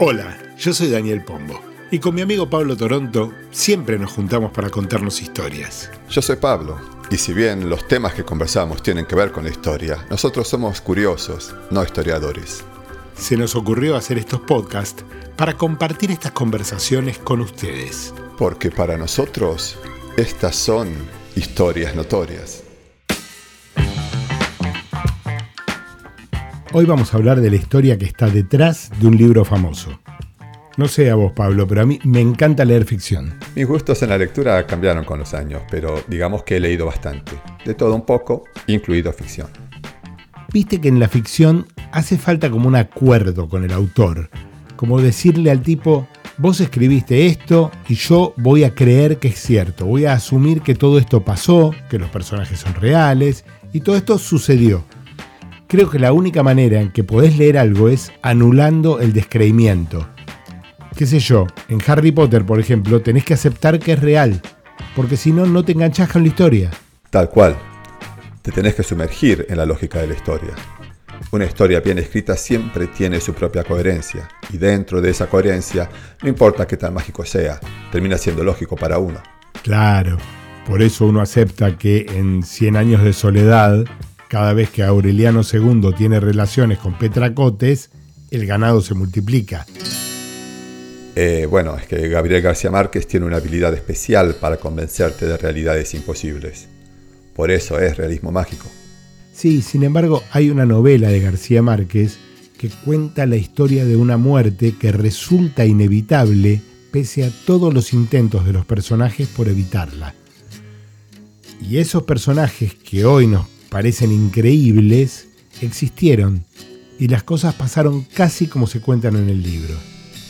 Hola, yo soy Daniel Pombo y con mi amigo Pablo Toronto siempre nos juntamos para contarnos historias. Yo soy Pablo y si bien los temas que conversamos tienen que ver con la historia, nosotros somos curiosos, no historiadores. Se nos ocurrió hacer estos podcasts para compartir estas conversaciones con ustedes. Porque para nosotros estas son historias notorias. Hoy vamos a hablar de la historia que está detrás de un libro famoso. No sé a vos, Pablo, pero a mí me encanta leer ficción. Mis gustos en la lectura cambiaron con los años, pero digamos que he leído bastante. De todo un poco, incluido ficción. Viste que en la ficción hace falta como un acuerdo con el autor, como decirle al tipo, vos escribiste esto y yo voy a creer que es cierto, voy a asumir que todo esto pasó, que los personajes son reales y todo esto sucedió. Creo que la única manera en que podés leer algo es anulando el descreimiento. Qué sé yo, en Harry Potter, por ejemplo, tenés que aceptar que es real, porque si no, no te enganchás con la historia. Tal cual. Te tenés que sumergir en la lógica de la historia. Una historia bien escrita siempre tiene su propia coherencia, y dentro de esa coherencia, no importa qué tan mágico sea, termina siendo lógico para uno. Claro, por eso uno acepta que en Cien años de soledad cada vez que Aureliano II tiene relaciones con Petra Cotes, el ganado se multiplica. Eh, bueno, es que Gabriel García Márquez tiene una habilidad especial para convencerte de realidades imposibles. Por eso es realismo mágico. Sí, sin embargo, hay una novela de García Márquez que cuenta la historia de una muerte que resulta inevitable pese a todos los intentos de los personajes por evitarla. Y esos personajes que hoy nos parecen increíbles, existieron y las cosas pasaron casi como se cuentan en el libro.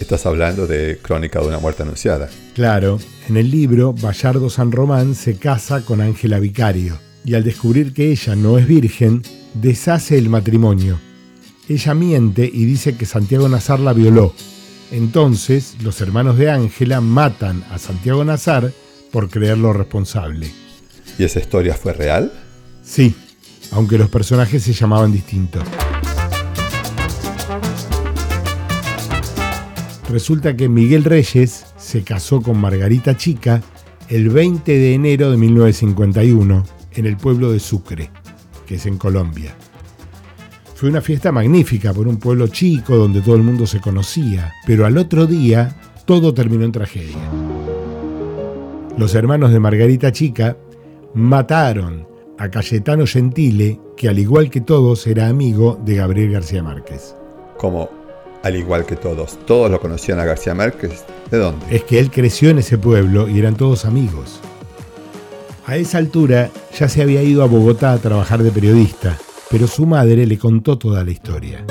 Estás hablando de Crónica de una muerte anunciada. Claro, en el libro, Bayardo San Román se casa con Ángela Vicario y al descubrir que ella no es virgen, deshace el matrimonio. Ella miente y dice que Santiago Nazar la violó. Entonces, los hermanos de Ángela matan a Santiago Nazar por creerlo responsable. ¿Y esa historia fue real? Sí, aunque los personajes se llamaban distintos. Resulta que Miguel Reyes se casó con Margarita Chica el 20 de enero de 1951 en el pueblo de Sucre, que es en Colombia. Fue una fiesta magnífica por un pueblo chico donde todo el mundo se conocía, pero al otro día todo terminó en tragedia. Los hermanos de Margarita Chica mataron a Cayetano Gentile, que al igual que todos era amigo de Gabriel García Márquez. Como al igual que todos, todos lo conocían a García Márquez, ¿de dónde? Es que él creció en ese pueblo y eran todos amigos. A esa altura ya se había ido a Bogotá a trabajar de periodista, pero su madre le contó toda la historia.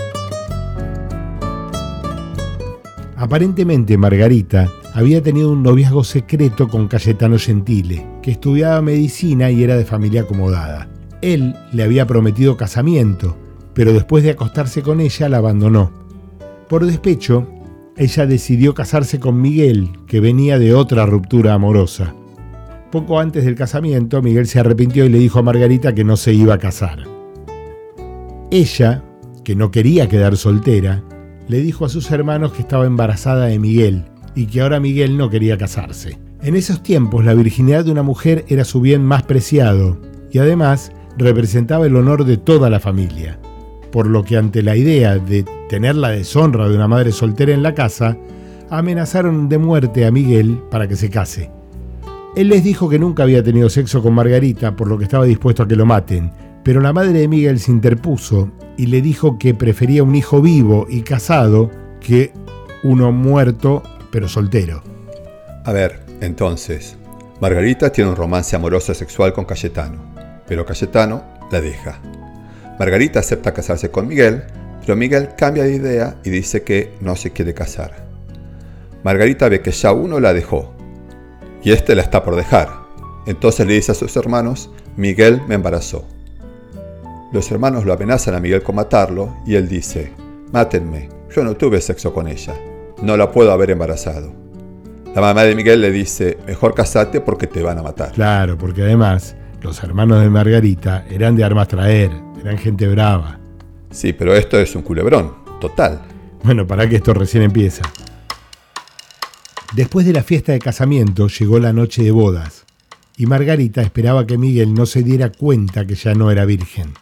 Aparentemente Margarita había tenido un noviazgo secreto con Cayetano Gentile, que estudiaba medicina y era de familia acomodada. Él le había prometido casamiento, pero después de acostarse con ella la abandonó. Por despecho, ella decidió casarse con Miguel, que venía de otra ruptura amorosa. Poco antes del casamiento, Miguel se arrepintió y le dijo a Margarita que no se iba a casar. Ella, que no quería quedar soltera, le dijo a sus hermanos que estaba embarazada de Miguel y que ahora Miguel no quería casarse. En esos tiempos la virginidad de una mujer era su bien más preciado y además representaba el honor de toda la familia, por lo que ante la idea de tener la deshonra de una madre soltera en la casa, amenazaron de muerte a Miguel para que se case. Él les dijo que nunca había tenido sexo con Margarita, por lo que estaba dispuesto a que lo maten, pero la madre de Miguel se interpuso y le dijo que prefería un hijo vivo y casado que uno muerto pero soltero. A ver, entonces, Margarita tiene un romance amoroso sexual con Cayetano, pero Cayetano la deja. Margarita acepta casarse con Miguel, pero Miguel cambia de idea y dice que no se quiere casar. Margarita ve que ya uno la dejó y este la está por dejar. Entonces le dice a sus hermanos, Miguel me embarazó. Los hermanos lo amenazan a Miguel con matarlo y él dice, mátenme, yo no tuve sexo con ella, no la puedo haber embarazado. La mamá de Miguel le dice, mejor casate porque te van a matar. Claro, porque además los hermanos de Margarita eran de armas traer, eran gente brava. Sí, pero esto es un culebrón, total. Bueno, para que esto recién empieza. Después de la fiesta de casamiento llegó la noche de bodas y Margarita esperaba que Miguel no se diera cuenta que ya no era virgen.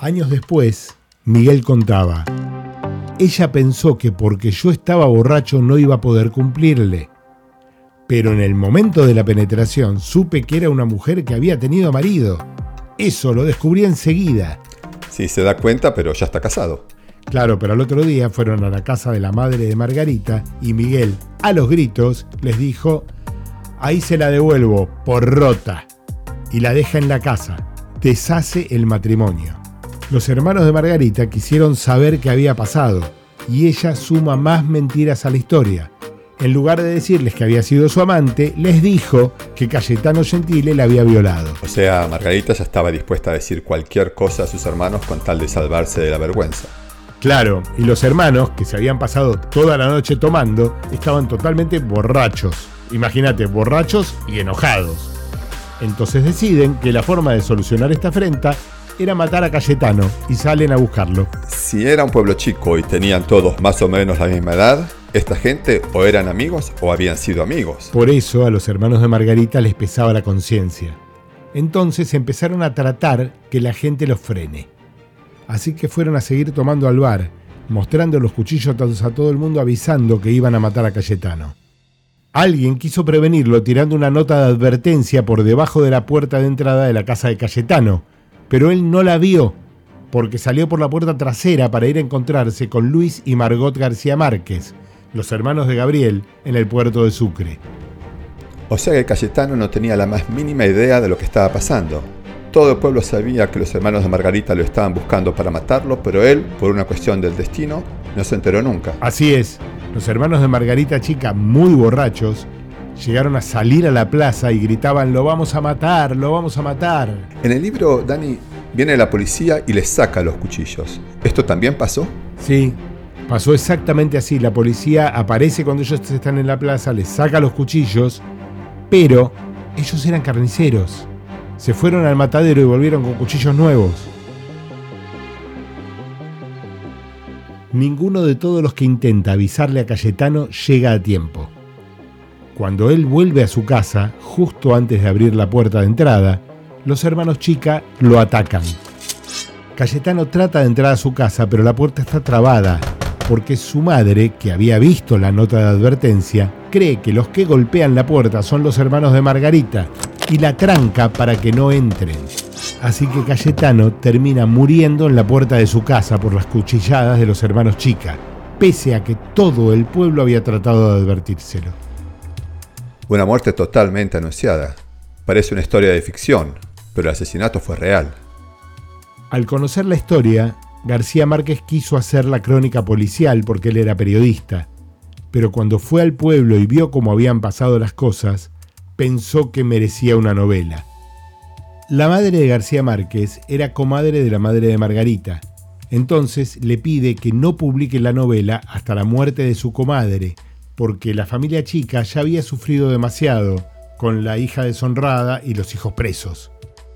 Años después, Miguel contaba, ella pensó que porque yo estaba borracho no iba a poder cumplirle, pero en el momento de la penetración supe que era una mujer que había tenido marido. Eso lo descubrí enseguida. Sí, se da cuenta, pero ya está casado. Claro, pero al otro día fueron a la casa de la madre de Margarita y Miguel, a los gritos, les dijo, ahí se la devuelvo, por rota, y la deja en la casa, deshace el matrimonio. Los hermanos de Margarita quisieron saber qué había pasado, y ella suma más mentiras a la historia. En lugar de decirles que había sido su amante, les dijo que Cayetano Gentile la había violado. O sea, Margarita ya estaba dispuesta a decir cualquier cosa a sus hermanos con tal de salvarse de la vergüenza. Claro, y los hermanos, que se habían pasado toda la noche tomando, estaban totalmente borrachos. Imagínate, borrachos y enojados. Entonces deciden que la forma de solucionar esta afrenta era matar a Cayetano y salen a buscarlo. Si era un pueblo chico y tenían todos más o menos la misma edad, esta gente o eran amigos o habían sido amigos. Por eso a los hermanos de Margarita les pesaba la conciencia. Entonces empezaron a tratar que la gente los frene así que fueron a seguir tomando al bar, mostrando los cuchillos a todo el mundo avisando que iban a matar a Cayetano. Alguien quiso prevenirlo tirando una nota de advertencia por debajo de la puerta de entrada de la casa de Cayetano, pero él no la vio, porque salió por la puerta trasera para ir a encontrarse con Luis y Margot García Márquez, los hermanos de Gabriel, en el puerto de Sucre. O sea que Cayetano no tenía la más mínima idea de lo que estaba pasando, todo el pueblo sabía que los hermanos de Margarita lo estaban buscando para matarlo, pero él, por una cuestión del destino, no se enteró nunca. Así es, los hermanos de Margarita Chica, muy borrachos, llegaron a salir a la plaza y gritaban, lo vamos a matar, lo vamos a matar. En el libro, Dani, viene la policía y les saca los cuchillos. ¿Esto también pasó? Sí, pasó exactamente así. La policía aparece cuando ellos están en la plaza, les saca los cuchillos, pero ellos eran carniceros se fueron al matadero y volvieron con cuchillos nuevos. Ninguno de todos los que intenta avisarle a Cayetano llega a tiempo. Cuando él vuelve a su casa, justo antes de abrir la puerta de entrada, los hermanos Chica lo atacan. Cayetano trata de entrar a su casa, pero la puerta está trabada, porque su madre, que había visto la nota de advertencia, cree que los que golpean la puerta son los hermanos de Margarita y la tranca para que no entren. Así que Cayetano termina muriendo en la puerta de su casa por las cuchilladas de los hermanos Chica, pese a que todo el pueblo había tratado de advertírselo. Una muerte totalmente anunciada. Parece una historia de ficción, pero el asesinato fue real. Al conocer la historia, García Márquez quiso hacer la crónica policial porque él era periodista, pero cuando fue al pueblo y vio cómo habían pasado las cosas, pensó que merecía una novela. La madre de García Márquez era comadre de la madre de Margarita, entonces le pide que no publique la novela hasta la muerte de su comadre, porque la familia chica ya había sufrido demasiado con la hija deshonrada y los hijos presos.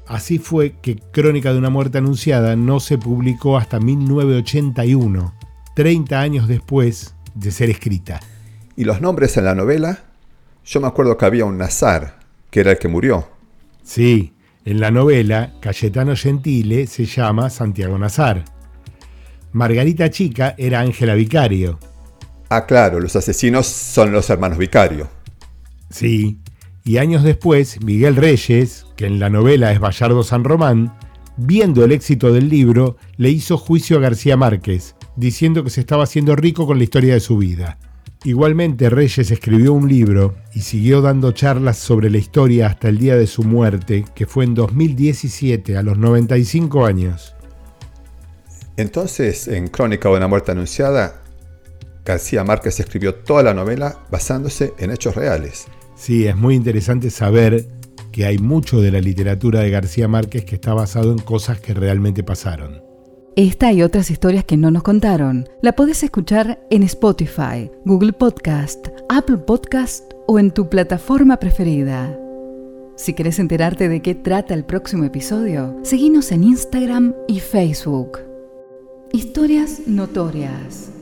Así fue que Crónica de una muerte anunciada no se publicó hasta 1981, 30 años después de ser escrita. ¿Y los nombres en la novela? Yo me acuerdo que había un Nazar, que era el que murió. Sí, en la novela, Cayetano Gentile se llama Santiago Nazar. Margarita Chica era Ángela Vicario. Ah, claro, los asesinos son los hermanos Vicario. Sí, y años después, Miguel Reyes, que en la novela es Bayardo San Román, viendo el éxito del libro, le hizo juicio a García Márquez, diciendo que se estaba haciendo rico con la historia de su vida. Igualmente Reyes escribió un libro y siguió dando charlas sobre la historia hasta el día de su muerte, que fue en 2017, a los 95 años. Entonces, en Crónica de una muerte anunciada, García Márquez escribió toda la novela basándose en hechos reales. Sí, es muy interesante saber que hay mucho de la literatura de García Márquez que está basado en cosas que realmente pasaron. Esta y otras historias que no nos contaron la puedes escuchar en Spotify, Google Podcast, Apple Podcast o en tu plataforma preferida. Si quieres enterarte de qué trata el próximo episodio, seguinos en Instagram y Facebook. Historias notorias.